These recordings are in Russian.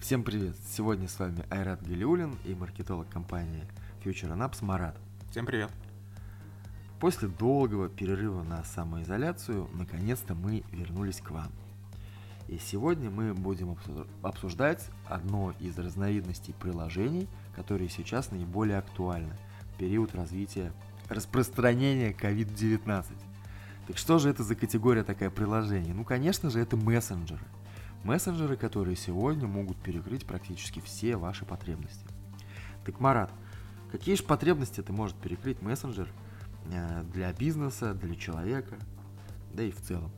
Всем привет! Сегодня с вами Айрат Галиулин и маркетолог компании Future Apps Марат. Всем привет! После долгого перерыва на самоизоляцию, наконец-то мы вернулись к вам. И сегодня мы будем обсуждать одно из разновидностей приложений, которые сейчас наиболее актуальны в период развития распространения COVID-19. Так что же это за категория такая приложений? Ну, конечно же, это мессенджеры – Мессенджеры, которые сегодня могут перекрыть практически все ваши потребности. Так, Марат, какие же потребности ты может перекрыть мессенджер э, для бизнеса, для человека, да и в целом?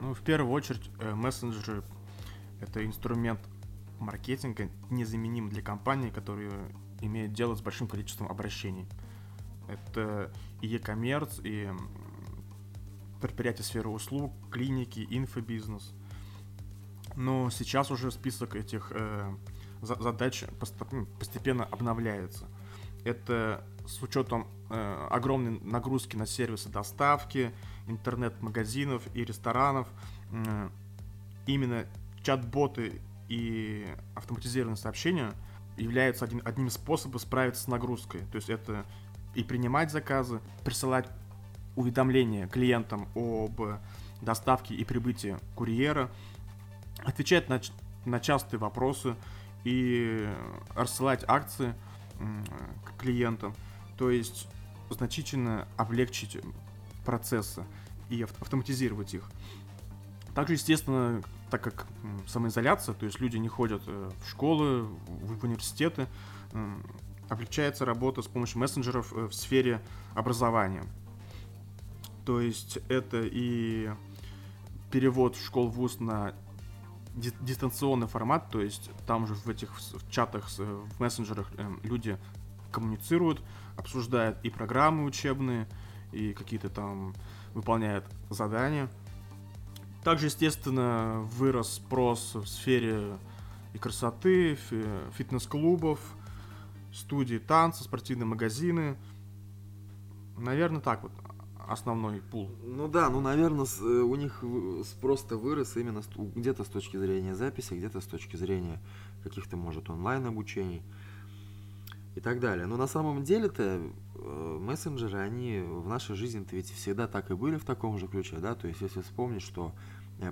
Ну, в первую очередь, э, мессенджеры – это инструмент маркетинга, незаменим для компании, которые имеют дело с большим количеством обращений. Это и e-commerce, и предприятия сферы услуг, клиники, инфобизнес – но сейчас уже список этих э, задач ну, постепенно обновляется. Это с учетом э, огромной нагрузки на сервисы доставки, интернет-магазинов и ресторанов. Э, именно чат-боты и автоматизированные сообщения являются один, одним из способов справиться с нагрузкой. То есть это и принимать заказы, присылать уведомления клиентам об доставке и прибытии курьера, отвечать на, на частые вопросы и рассылать акции к клиентам. То есть значительно облегчить процессы и автоматизировать их. Также, естественно, так как самоизоляция, то есть люди не ходят э, в школы, в университеты, облегчается работа с помощью мессенджеров э, в сфере образования. То есть это и перевод школ вуз на дистанционный формат, то есть там же в этих в чатах, в мессенджерах э, люди коммуницируют, обсуждают и программы учебные, и какие-то там выполняют задания. Также, естественно, вырос спрос в сфере и красоты, фитнес-клубов, студии танца, спортивные магазины. Наверное, так вот основной пул. Ну да, ну, наверное, э, у них спрос-то вырос именно где-то с точки зрения записи, где-то с точки зрения каких-то, может, онлайн-обучений и так далее. Но на самом деле-то э, мессенджеры, они в нашей жизни-то ведь всегда так и были в таком же ключе, да, то есть если вспомнить, что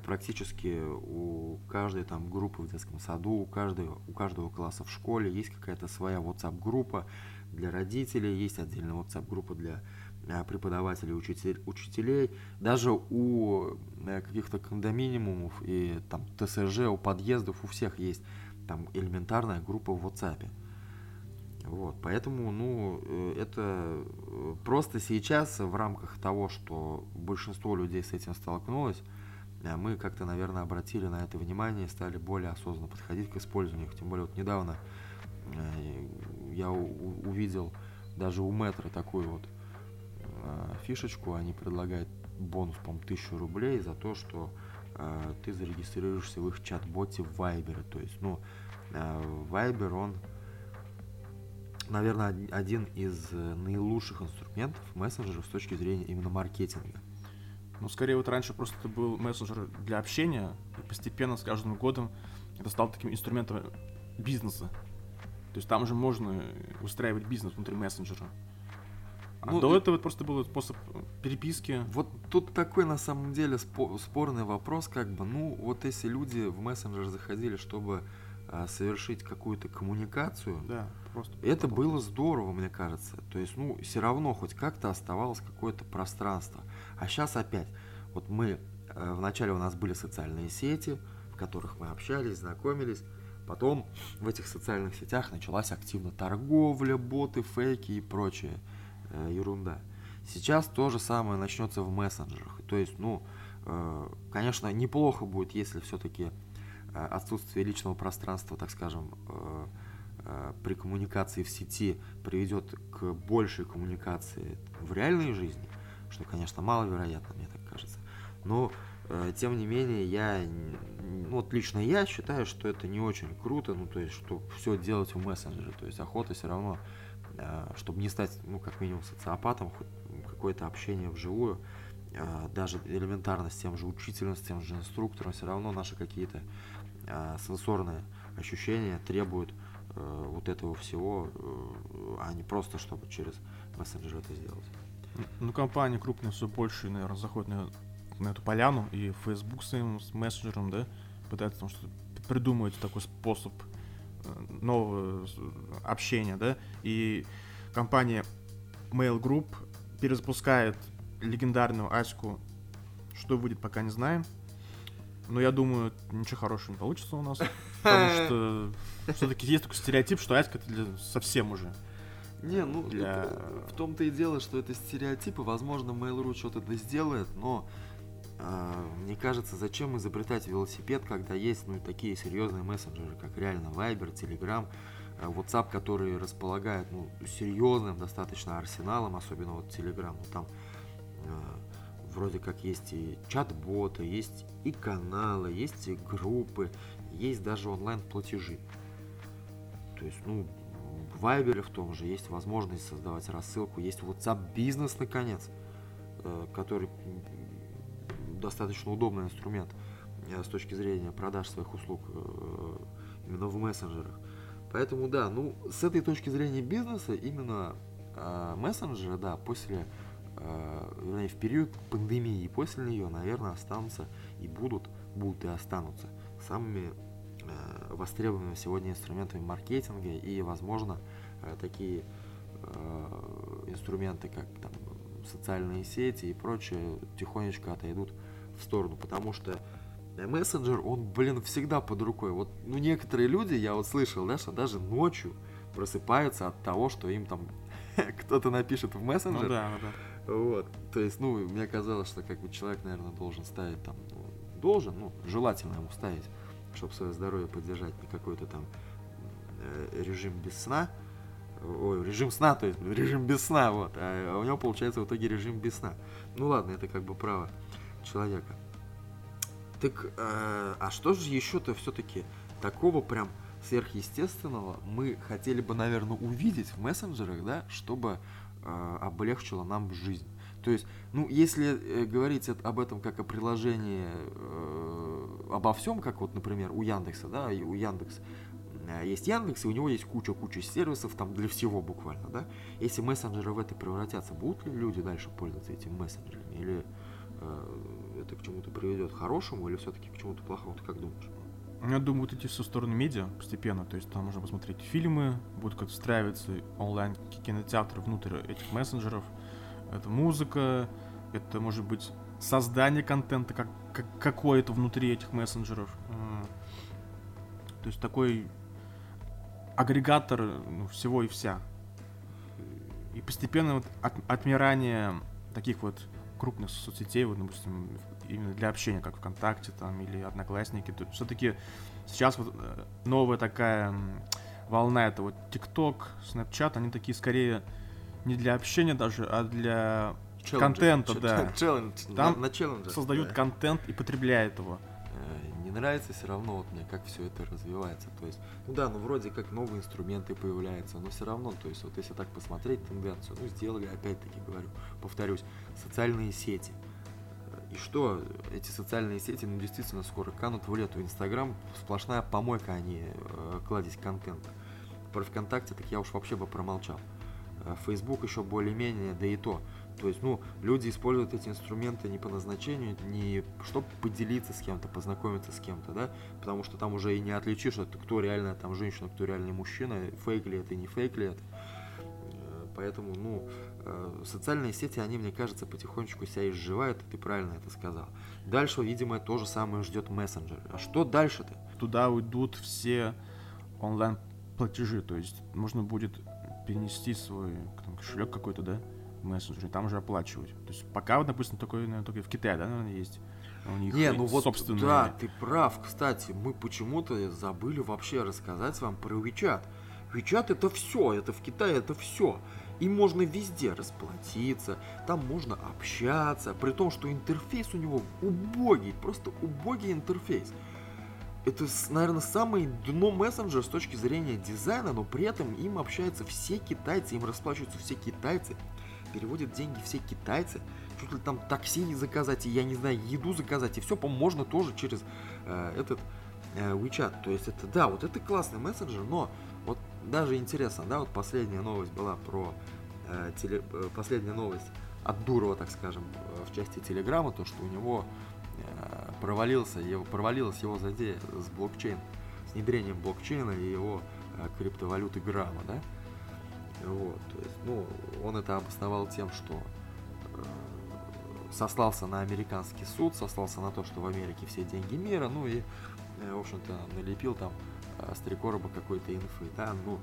практически у каждой там группы в детском саду, у каждого, у каждого класса в школе есть какая-то своя WhatsApp-группа для родителей, есть отдельная WhatsApp-группа для Э, преподавателей, учитель, учителей, даже у э, каких-то кондоминиумов и там ТСЖ, у подъездов у всех есть там элементарная группа в WhatsApp. Вот, поэтому, ну, э, это просто сейчас в рамках того, что большинство людей с этим столкнулось, мы как-то, наверное, обратили на это внимание стали более осознанно подходить к использованию их. Тем более, вот недавно я увидел даже у метро такую вот э, фишечку, они предлагают бонус, по-моему, 1000 рублей за то, что э, ты зарегистрируешься в их чат-боте в Viber. То есть, ну, э, Viber, он, наверное, один из э, наилучших инструментов мессенджеров с точки зрения именно маркетинга. Ну, скорее, вот раньше просто это был мессенджер для общения, и постепенно с каждым годом это стал таким инструментом бизнеса. То есть там уже можно устраивать бизнес внутри мессенджера. А ну, до этого просто был способ переписки. Вот тут такой на самом деле спорный вопрос, как бы, ну, вот если люди в мессенджер заходили, чтобы а, совершить какую-то коммуникацию, да, просто это было здорово, мне кажется. То есть, ну, все равно хоть как-то оставалось какое-то пространство. А сейчас опять, вот мы, э, вначале у нас были социальные сети, в которых мы общались, знакомились, Потом в этих социальных сетях началась активно торговля, боты, фейки и прочее э, ерунда. Сейчас то же самое начнется в мессенджерах. То есть, ну, э, конечно, неплохо будет, если все-таки э, отсутствие личного пространства, так скажем, э, э, при коммуникации в сети приведет к большей коммуникации в реальной жизни, что, конечно, маловероятно, мне так кажется. Но, э, тем не менее, я, ну, вот лично я считаю, что это не очень круто, ну, то есть, что все делать в мессенджере, то есть охота все равно Э, чтобы не стать, ну, как минимум, социопатом, какое-то общение вживую, а, даже элементарно с тем же учителем, с тем же инструктором, все равно наши какие-то а, сенсорные ощущения требуют э, вот этого всего, э, а не просто чтобы через мессенджер это сделать. Ну, компании крупные все больше, наверное, заходят на, на эту поляну, и Facebook своим с мессенджером, да, пытается там что-то придумать такой способ э, нового общения, да, и компания Mail Group перезапускает легендарную Аську, что будет, пока не знаем. Но я думаю, ничего хорошего не получится у нас. Потому что все-таки есть такой стереотип, что Аська это для совсем уже. Не, ну для... в том-то и дело, что это стереотипы. Возможно, Mail.ru что-то да сделает, но э, мне кажется, зачем изобретать велосипед, когда есть ну такие серьезные мессенджеры, как реально Viber, Telegram, э, WhatsApp, который располагает ну, серьезным достаточно арсеналом, особенно вот Telegram. Ну, там э, вроде как есть и чат-боты, есть и каналы, есть и группы, есть даже онлайн-платежи. То есть, ну, в Viber в том же есть возможность создавать рассылку, есть WhatsApp бизнес наконец, э, который достаточно удобный инструмент э, с точки зрения продаж своих услуг э, именно в мессенджерах. Поэтому да, ну с этой точки зрения бизнеса именно мессенджеры, да, после в период пандемии и после нее, наверное, останутся и будут, будут и останутся самыми востребованными сегодня инструментами маркетинга и, возможно, э, такие э, инструменты, как там, социальные сети и прочее, тихонечко отойдут в сторону, потому что мессенджер, он, блин, всегда под рукой. Вот, ну, некоторые люди, я вот слышал, да, что даже ночью просыпаются от того, что им там кто-то напишет в мессенджер. Ну да, да. Вот. То есть, ну, мне казалось, что как бы человек, наверное, должен ставить там, ну, должен, ну, желательно ему ставить чтобы свое здоровье поддержать, не какой-то там э, режим без сна, ой, режим сна, то есть режим без сна, вот, а у него получается в итоге режим без сна. Ну ладно, это как бы право человека. Так, э, а что же еще-то все-таки такого прям сверхъестественного мы хотели бы, наверное, увидеть в мессенджерах, да, чтобы э, облегчило нам жизнь. То есть, ну, если э, говорить об этом как о приложении, э, обо всем, как вот, например, у Яндекса, да, у Яндекс э, есть Яндекс, и у него есть куча-куча сервисов там для всего буквально, да. Если мессенджеры в это превратятся, будут ли люди дальше пользоваться этими мессенджерами? Или э, это к чему-то приведет хорошему, или все-таки к чему-то плохому? Ты как думаешь? Я думаю, вот идти в сторону медиа постепенно, то есть там можно посмотреть фильмы, будут как встраиваться онлайн кинотеатры внутрь этих мессенджеров, это музыка, это может быть создание контента как, как, какое-то внутри этих мессенджеров. То есть такой агрегатор ну, всего и вся. И постепенно вот от, отмирание таких вот крупных соцсетей, вот, допустим, именно для общения, как ВКонтакте там или Одноклассники, то все-таки сейчас вот э, новая такая волна, это вот ТикТок, Snapchat, они такие скорее не для общения даже, а для Челленджи. контента, да. Челлендж, Там на, на создают да. контент и потребляют его. Э, не нравится все равно вот мне, как все это развивается. То есть, ну да, ну вроде как новые инструменты появляются, но все равно, то есть вот если так посмотреть тенденцию, ну сделали, опять-таки говорю, повторюсь, социальные сети. И что, эти социальные сети, ну действительно скоро канут в лету. Инстаграм сплошная помойка, а не э, кладезь контента. Про ВКонтакте так я уж вообще бы промолчал. А Facebook еще более-менее, да и то. То есть, ну, люди используют эти инструменты не по назначению, не чтобы поделиться с кем-то, познакомиться с кем-то, да, потому что там уже и не отличишь, это кто реальная там женщина, кто реальный мужчина, фейк ли это, не фейк ли это. Э, поэтому, ну, э, социальные сети, они, мне кажется, потихонечку себя изживают, и ты правильно это сказал. Дальше, видимо, то же самое ждет мессенджер. А что дальше-то? Туда уйдут все онлайн-платежи, то есть можно будет перенести свой там, кошелек какой-то, да, в мессенджер, там уже оплачивать. То есть пока, вот, допустим, такой, наверное, только в Китае, да, наверное, есть. У них Не, ну вот, собственные... да, ты прав, кстати, мы почему-то забыли вообще рассказать вам про WeChat. WeChat это все, это в Китае это все. И можно везде расплатиться, там можно общаться, при том, что интерфейс у него убогий, просто убогий интерфейс это, наверное, самый дно мессенджер с точки зрения дизайна, но при этом им общаются все китайцы, им расплачиваются все китайцы. Переводят деньги все китайцы, чуть ли там такси заказать, и я не знаю, еду заказать, и все, по можно тоже через э, этот э, WeChat. То есть это, да, вот это классный мессенджер, но вот даже интересно, да, вот последняя новость была про э, теле, э, последняя новость от Дурова, так скажем, э, в части Телеграма, то, что у него э, провалился, его, провалилась его задея с блокчейн, с внедрением блокчейна и его э, криптовалюты грамма, да, вот, то есть, ну, он это обосновал тем, что э, сослался на американский суд, сослался на то, что в Америке все деньги мира, ну и, э, в общем-то, налепил там э, с три короба какой-то инфы, да, ну,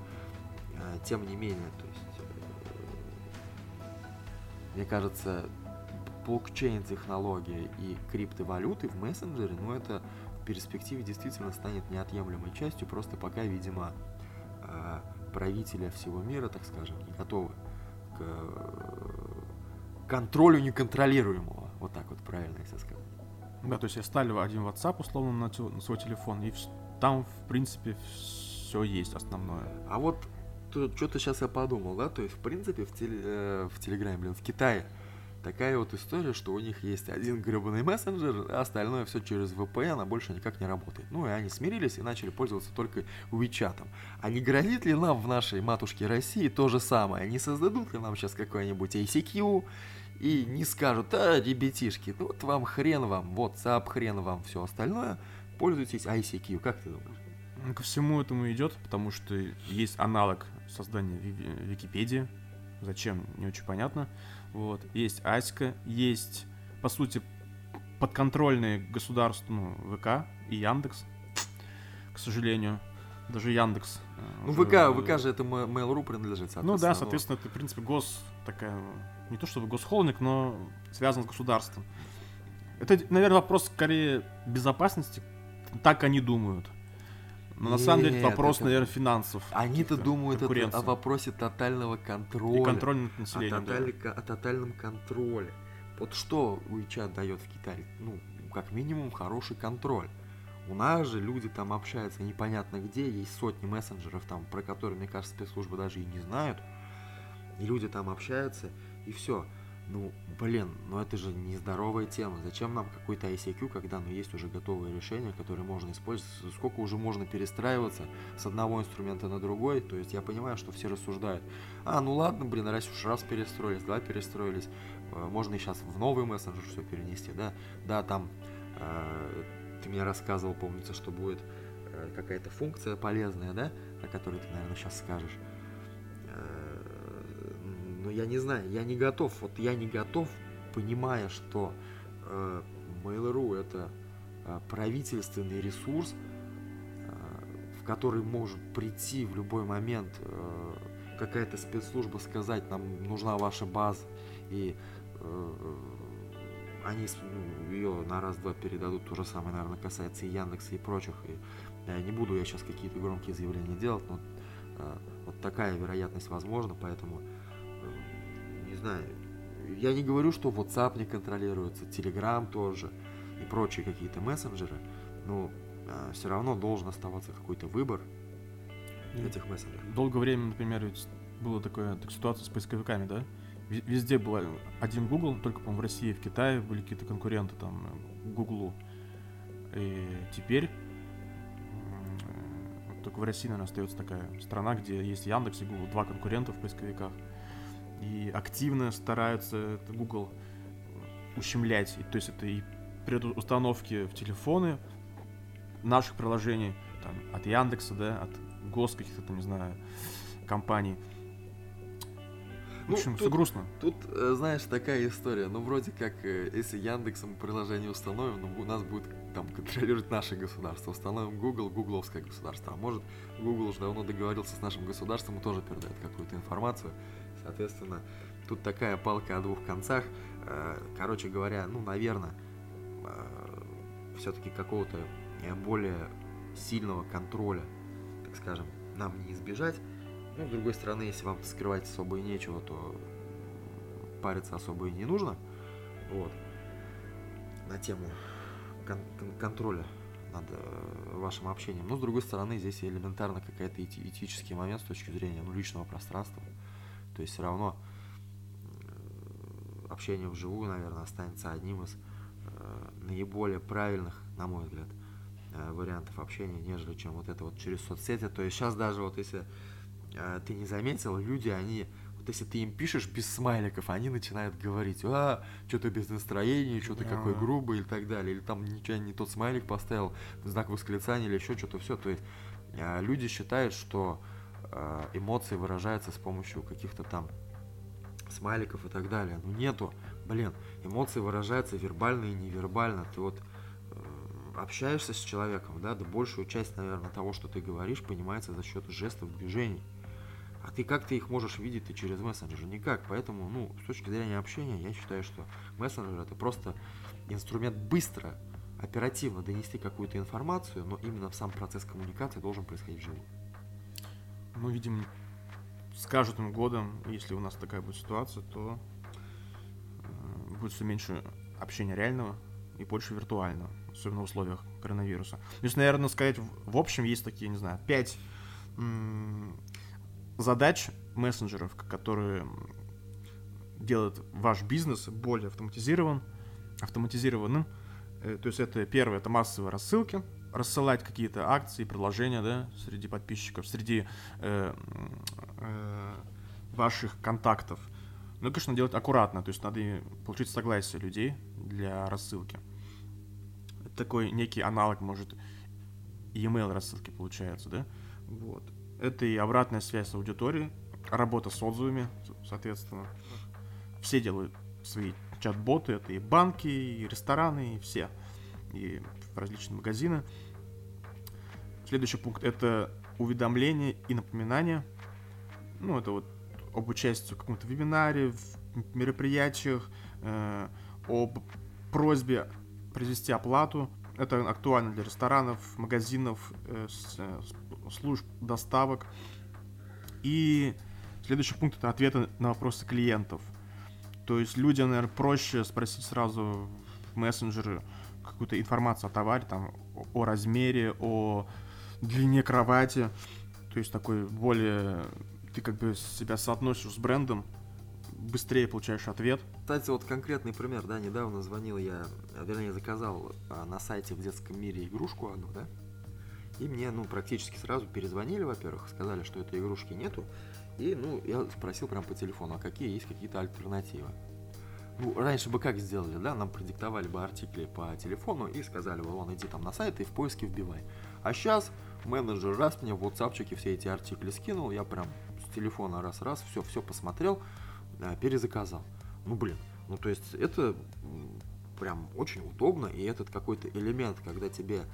тем не менее, то есть, мне кажется, блокчейн-технология и криптовалюты в мессенджере, ну, это в перспективе действительно станет неотъемлемой частью, просто пока, видимо, правителя всего мира, так скажем, не готовы к э, контролю неконтролируемого. Вот так вот правильно, если сказать. Да, то есть я ставлю один WhatsApp условно на, на свой телефон, и там, в принципе, все есть основное. А вот что-то сейчас я подумал, да, то есть, в принципе, в, теле, э, в Телеграме, блин, в Китае такая вот история, что у них есть один гребаный мессенджер, а остальное все через VPN, а больше никак не работает. Ну и они смирились и начали пользоваться только WeChat. А не грозит ли нам в нашей матушке России то же самое? Не создадут ли нам сейчас какой-нибудь ICQ и не скажут, а, ребятишки, ну вот вам хрен вам, WhatsApp, хрен вам, все остальное, пользуйтесь ICQ, как ты думаешь? Ну, Ко всему этому идет, потому что есть аналог создания Ви- Ви- Википедии. Зачем, не очень понятно. Вот. Есть Аська, есть, по сути, подконтрольные государству ну, ВК и Яндекс, к сожалению. Даже Яндекс. э, Ну, уже- ВК, ВК же это Mail.ru принадлежит, Ну да, ну, соответственно, это, в принципе, гос такая, не то чтобы госхолдинг, но связан с государством. Это, наверное, вопрос скорее безопасности, так они думают. Но на самом деле это вопрос, это- наверное, финансов. Они-то думают это о вопросе тотального контроля. И контроль над о, населением. да. о тотальном контроле. Вот что WeChat дает в Китае? Ну, как минимум, хороший контроль. У нас же люди там общаются непонятно где, есть сотни мессенджеров там, про которые, мне кажется, спецслужбы даже и не знают. И люди там общаются, и все. Ну, блин, ну это же нездоровая тема. Зачем нам какой-то ICQ, когда ну, есть уже готовые решения, которые можно использовать? Сколько уже можно перестраиваться с одного инструмента на другой? То есть я понимаю, что все рассуждают. А, ну ладно, блин, раз уж раз перестроились, два перестроились, э, можно и сейчас в новый мессенджер все перенести, да? Да, там э, ты мне рассказывал, помнится, что будет э, какая-то функция полезная, да, о которой ты, наверное, сейчас скажешь. Э, я не знаю, я не готов, вот я не готов, понимая, что э, Mail.ru это э, правительственный ресурс, э, в который может прийти в любой момент э, какая-то спецслужба сказать, нам нужна ваша база, и э, они ну, ее на раз-два передадут, то же самое, наверное, касается и Яндекса и прочих, и э, не буду я сейчас какие-то громкие заявления делать, но э, вот такая вероятность возможна, поэтому не знаю. Я не говорю, что WhatsApp не контролируется, Telegram тоже и прочие какие-то мессенджеры, но все равно должен оставаться какой-то выбор И этих мессенджеров. Долгое время, например, была такая так, ситуация с поисковиками, да? Везде был один Google, только, по-моему, в России и в Китае были какие-то конкуренты там э, Гуглу. И теперь э, только в России, наверное, остается такая страна, где есть Яндекс и Google, два конкурента в поисковиках. И активно стараются Google ущемлять. И, то есть это и предустановки в телефоны наших приложений, там, от Яндекса, да, от гос каких-то там, не знаю, компаний. В Ну, общем, все тут- грустно. Тут, э, знаешь, такая история. Ну, вроде как, э, если Яндексом приложение установим, ну, у нас будет там контролировать наше государство. Установим Google, гугловское государство. А может, Google уже давно договорился с нашим государством и тоже передает какую-то информацию. Соответственно, тут такая палка о двух концах. Э, Короче говоря, ну, наверное, все-таки какого-то э, более сильного контроля, так скажем, нам не избежать. Ну, с другой стороны, если вам скрывать особо и нечего, то париться особо и не нужно. Вот. На тему кон- кон- контроля над э, вашим общением. Но с другой стороны, здесь элементарно какая-то эти- этический момент с точки зрения ну, личного пространства. То есть все равно э, общение вживую, наверное, останется одним из э, наиболее правильных, на мой взгляд, э, вариантов общения, нежели чем вот это вот через соцсети. То есть сейчас даже вот если ты не заметил, люди, они вот если ты им пишешь без смайликов, они начинают говорить, а, что-то без настроения, что-то какой грубый и так далее, или там ничего не тот смайлик поставил, знак восклицания или еще что-то, все. То есть люди считают, что эмоции выражаются с помощью каких-то там смайликов и так далее. Ну нету, блин, эмоции выражаются вербально и невербально. Ты вот э, общаешься с человеком, да, да большую часть, наверное, того, что ты говоришь, понимается за счет жестов, движений. А ты как ты их можешь видеть ты через мессенджер? Никак. Поэтому, ну, с точки зрения общения, я считаю, что мессенджер это просто инструмент быстро, оперативно донести какую-то информацию, но именно в сам процесс коммуникации должен происходить вживую. Мы видим с каждым годом, если у нас такая будет ситуация, то э, будет все меньше общения реального и больше виртуального, особенно в условиях коронавируса. То есть, наверное, сказать, в общем, есть такие, не знаю, пять задач мессенджеров, которые делают ваш бизнес более автоматизирован, автоматизированным. Э, то есть это первое, это массовые рассылки, рассылать какие-то акции, предложения, да, среди подписчиков, среди э, э, ваших контактов. Ну, конечно, делать аккуратно, то есть надо получить согласие людей для рассылки. Это такой некий аналог, может, e-mail рассылки получается, да? Вот. Это и обратная связь с аудиторией, работа с отзывами, соответственно. Все делают свои чат-боты, это и банки, и рестораны, и все, и различные магазины. Следующий пункт это уведомления и напоминания. Ну, это вот об участии в каком-то вебинаре, в мероприятиях, э, об просьбе произвести оплату. Это актуально для ресторанов, магазинов, э, с, э, служб доставок. И следующий пункт это ответы на вопросы клиентов. То есть людям, наверное, проще спросить сразу в мессенджеры какую-то информацию о товаре, там, о размере, о длине кровати. То есть такой более... Ты как бы себя соотносишь с брендом, быстрее получаешь ответ. Кстати, вот конкретный пример, да, недавно звонил я, вернее, заказал а, на сайте в детском мире игрушку одну, да, и мне, ну, практически сразу перезвонили, во-первых, сказали, что этой игрушки нету. И, ну, я спросил прям по телефону, а какие есть какие-то альтернативы. Ну, раньше бы как сделали, да, нам продиктовали бы артикли по телефону и сказали бы, вон, иди там на сайт и в поиске вбивай. А сейчас менеджер раз мне в WhatsApp все эти артикли скинул, я прям с телефона раз-раз, все, все посмотрел, да, перезаказал. Ну, блин, ну, то есть это прям очень удобно, и этот какой-то элемент, когда тебе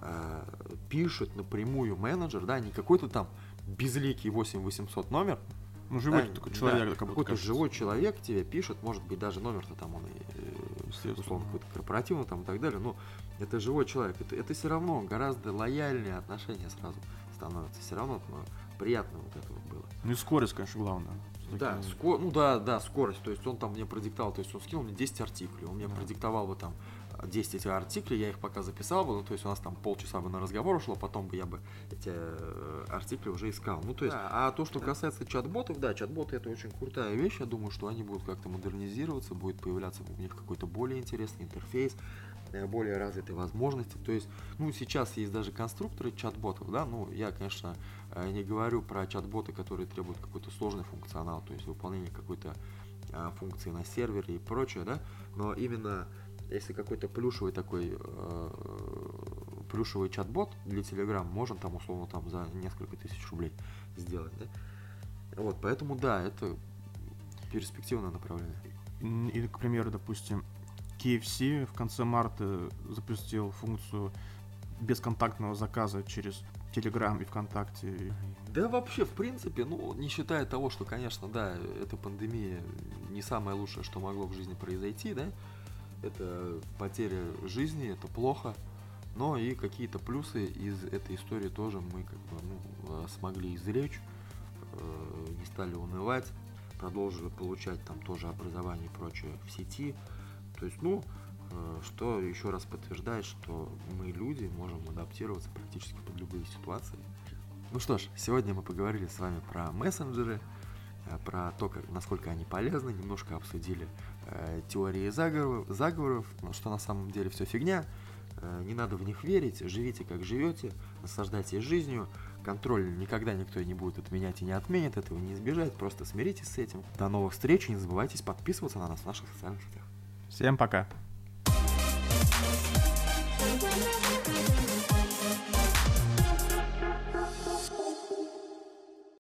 э, пишет напрямую менеджер, да, не какой-то там безликий 8800 номер, ну, живой да, такой человек, да, какой-то живой человек тебе пишет, может быть, даже номер-то там он, и, условно, какой-то корпоративный там и так далее, но это живой человек. Это, это все равно гораздо лояльнее отношения сразу становятся. Все равно ну, приятно вот это вот было. Ну и скорость, конечно, главное. Да, ско... ну да, да, скорость. То есть он там мне продиктовал, то есть он скинул мне 10 артиклей, он мне да. продиктовал бы там 10 этих артиклей, я их пока записал бы, ну, то есть у нас там полчаса бы на разговор ушло, потом бы я бы эти э, артикли уже искал. Ну, то есть, да, а то, что касается чат-ботов, да, чат-боты это очень крутая вещь, я думаю, что они будут как-то модернизироваться, будет появляться у них какой-то более интересный интерфейс, э, более развитые возможности. То есть, ну, сейчас есть даже конструкторы чат-ботов, да, ну, я, конечно, э, не говорю про чат-боты, которые требуют какой-то сложный функционал, то есть выполнение какой-то функции на сервере и прочее, да, но именно если какой-то плюшевый такой э, плюшевый чат-бот для Telegram, можно там условно там за несколько тысяч рублей сделать, да? Вот, поэтому да, это перспективное направление. И, к примеру, допустим, KFC в конце марта запустил функцию бесконтактного заказа через Telegram и ВКонтакте. Да вообще, в принципе, ну, не считая того, что, конечно, да, эта пандемия не самое лучшее, что могло в жизни произойти, да, это потеря жизни, это плохо, но и какие-то плюсы из этой истории тоже мы как бы ну, смогли извлечь, э, не стали унывать, продолжили получать там тоже образование и прочее в сети. То есть, ну, э, что еще раз подтверждает, что мы люди можем адаптироваться практически под любые ситуации. Ну что ж, сегодня мы поговорили с вами про мессенджеры, э, про то, как, насколько они полезны, немножко обсудили э, теории заговоров, заговоров, что на самом деле все фигня, э, не надо в них верить, живите как живете, наслаждайтесь жизнью, контроль никогда никто не будет отменять и не отменит, этого не избежать, просто смиритесь с этим. До новых встреч, не забывайте подписываться на нас в наших социальных сетях. Всем пока!